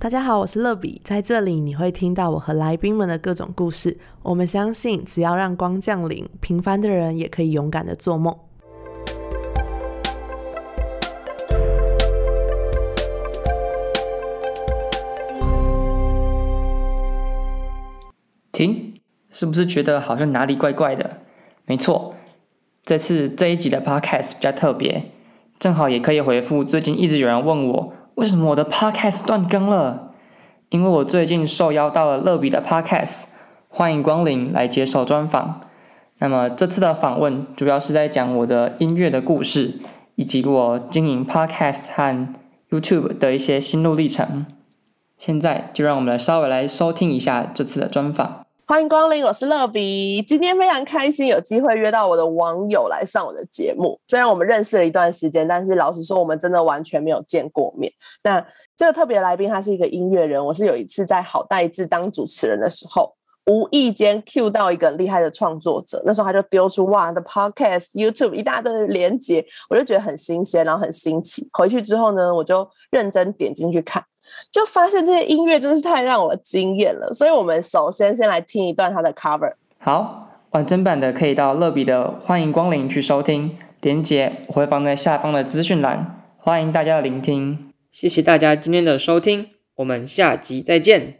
大家好，我是乐比，在这里你会听到我和来宾们的各种故事。我们相信，只要让光降临，平凡的人也可以勇敢的做梦。停，是不是觉得好像哪里怪怪的？没错，这次这一集的 podcast 比较特别，正好也可以回复最近一直有人问我。为什么我的 podcast 断更了？因为我最近受邀到了乐比的 podcast，欢迎光临来接受专访。那么这次的访问主要是在讲我的音乐的故事，以及我经营 podcast 和 YouTube 的一些心路历程。现在就让我们来稍微来收听一下这次的专访。欢迎光临，我是乐比。今天非常开心有机会约到我的网友来上我的节目。虽然我们认识了一段时间，但是老实说，我们真的完全没有见过面。那这个特别来宾他是一个音乐人，我是有一次在好代志当主持人的时候，无意间 cue 到一个厉害的创作者，那时候他就丢出哇的 podcast、YouTube 一大堆的连接，我就觉得很新鲜，然后很新奇。回去之后呢，我就认真点进去看。就发现这些音乐真是太让我惊艳了，所以我们首先先来听一段他的 cover。好，完整版的可以到乐比的欢迎光临去收听，连接我会放在下方的资讯栏，欢迎大家的聆听。谢谢大家今天的收听，我们下集再见。